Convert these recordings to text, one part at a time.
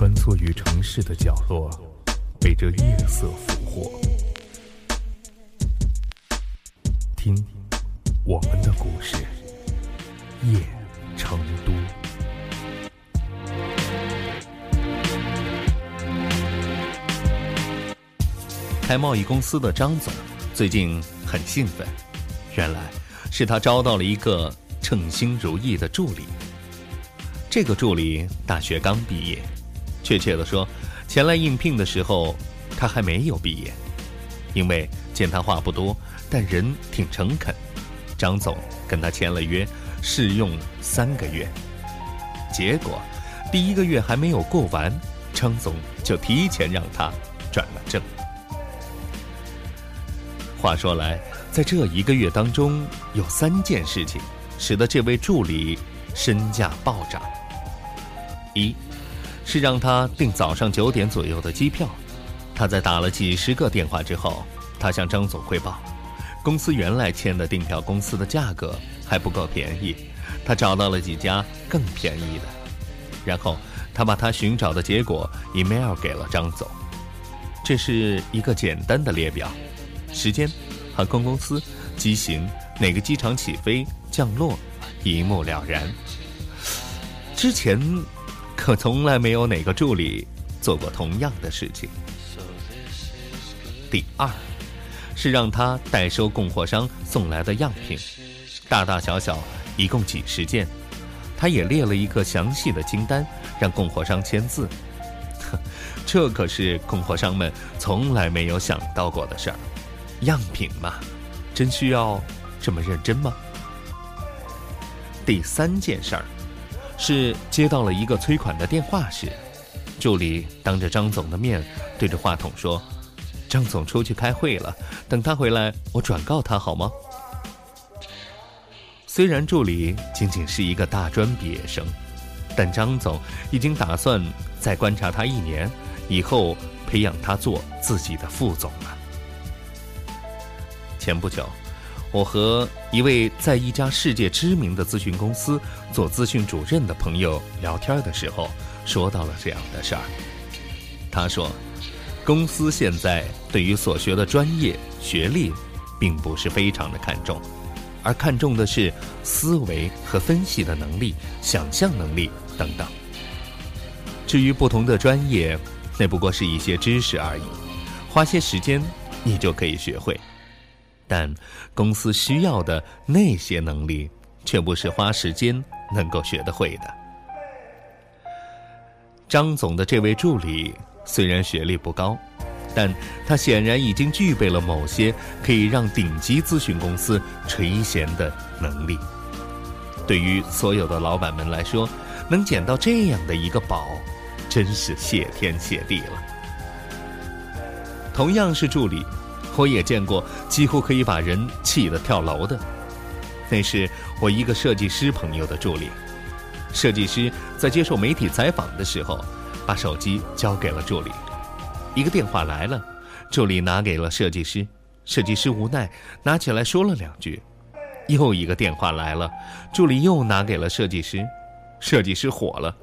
穿梭于城市的角落，被这夜色俘获。听，我们的故事，夜成都。开贸易公司的张总最近很兴奋，原来是他招到了一个称心如意的助理。这个助理大学刚毕业，确切的说，前来应聘的时候他还没有毕业。因为见他话不多，但人挺诚恳，张总跟他签了约，试用三个月。结果第一个月还没有过完，张总就提前让他转了正。话说来，在这一个月当中，有三件事情使得这位助理身价暴涨。一，是让他订早上九点左右的机票。他在打了几十个电话之后，他向张总汇报，公司原来签的订票公司的价格还不够便宜，他找到了几家更便宜的。然后他把他寻找的结果 email 给了张总。这是一个简单的列表。时间、航空公司、机型、哪个机场起飞、降落，一目了然。之前可从来没有哪个助理做过同样的事情。第二，是让他代收供货商送来的样品，大大小小一共几十件，他也列了一个详细的清单，让供货商签字。这可是供货商们从来没有想到过的事儿。样品嘛，真需要这么认真吗？第三件事儿，是接到了一个催款的电话时，助理当着张总的面对着话筒说：“张总出去开会了，等他回来，我转告他好吗？”虽然助理仅仅是一个大专毕业生，但张总已经打算再观察他一年，以后培养他做自己的副总了。前不久，我和一位在一家世界知名的咨询公司做咨询主任的朋友聊天的时候，说到了这样的事儿。他说，公司现在对于所学的专业学历，并不是非常的看重，而看重的是思维和分析的能力、想象能力等等。至于不同的专业，那不过是一些知识而已，花些时间，你就可以学会。但公司需要的那些能力，却不是花时间能够学得会的。张总的这位助理虽然学历不高，但他显然已经具备了某些可以让顶级咨询公司垂涎的能力。对于所有的老板们来说，能捡到这样的一个宝，真是谢天谢地了。同样是助理。我也见过几乎可以把人气得跳楼的，那是我一个设计师朋友的助理。设计师在接受媒体采访的时候，把手机交给了助理。一个电话来了，助理拿给了设计师，设计师无奈拿起来说了两句。又一个电话来了，助理又拿给了设计师，设计师火了：“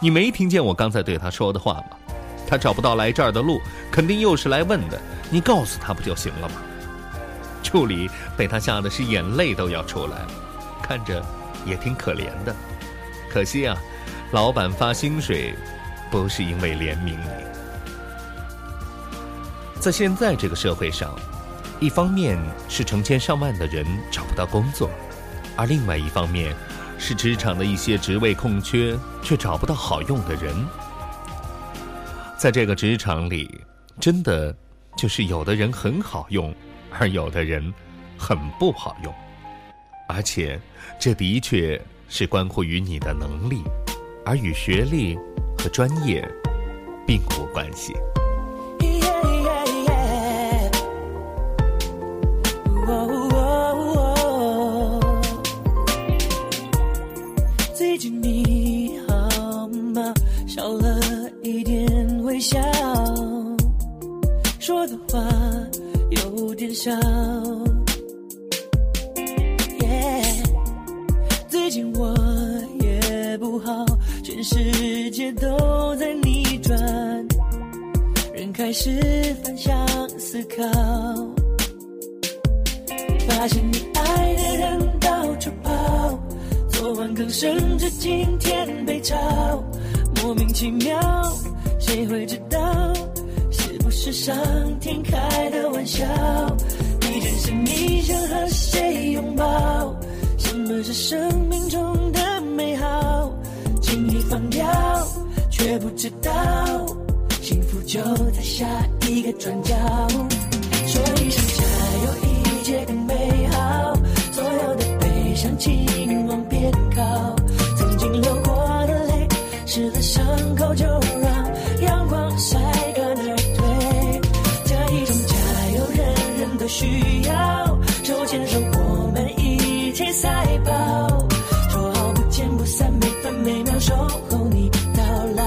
你没听见我刚才对他说的话吗？他找不到来这儿的路，肯定又是来问的。”你告诉他不就行了吗？助理被他吓得是眼泪都要出来，看着也挺可怜的。可惜啊，老板发薪水不是因为怜悯你。在现在这个社会上，一方面是成千上万的人找不到工作，而另外一方面是职场的一些职位空缺却找不到好用的人。在这个职场里，真的。就是有的人很好用，而有的人很不好用，而且这的确是关乎于你的能力，而与学历和专业并无关系。说的话有点少。耶最近我也不好，全世界都在逆转。人开始反向思考，发现你爱的人到处跑，昨晚更甚至今天被炒，莫名其妙，谁会知道？是上天开的玩笑？你真是你想和谁拥抱？什么是生命中的美好？轻易放掉，却不知道。幸福就在下一个转角，说一声加油，需要。手牵手，我们一起赛跑，说好不见不散，每分每秒守候你到老。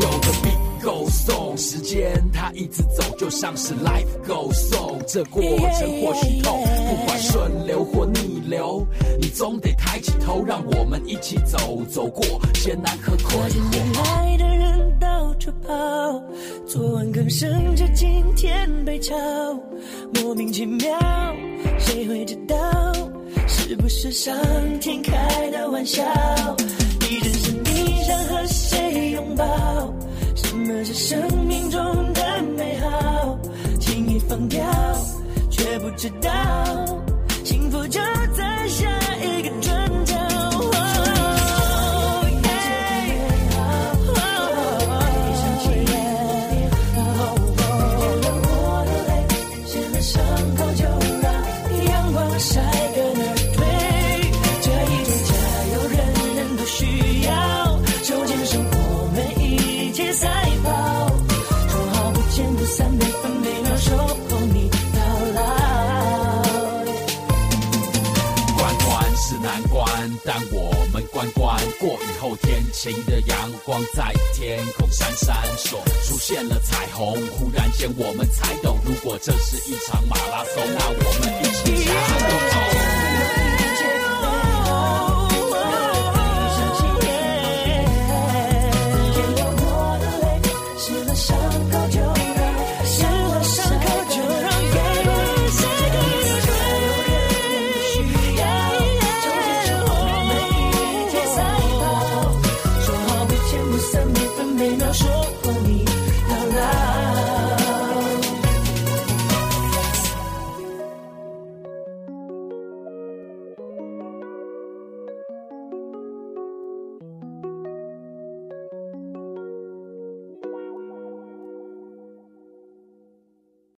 有个 beat go so，时间它一直走，就像是 life go song。这过程或许痛，不管顺流或逆流，你总得抬起头，让我们一起走，走过艰难和困惑。跑，昨晚更甚至今天被炒，莫名其妙，谁会知道？是不是上天开的玩笑？你真是你想和谁拥抱？什么是生命中的美好？轻易放掉，却不知道，但我们关关过雨后，天晴的阳光在天空闪闪烁，出现了彩虹。忽然间，我们才懂，如果这是一场马拉松，那我们一起加油！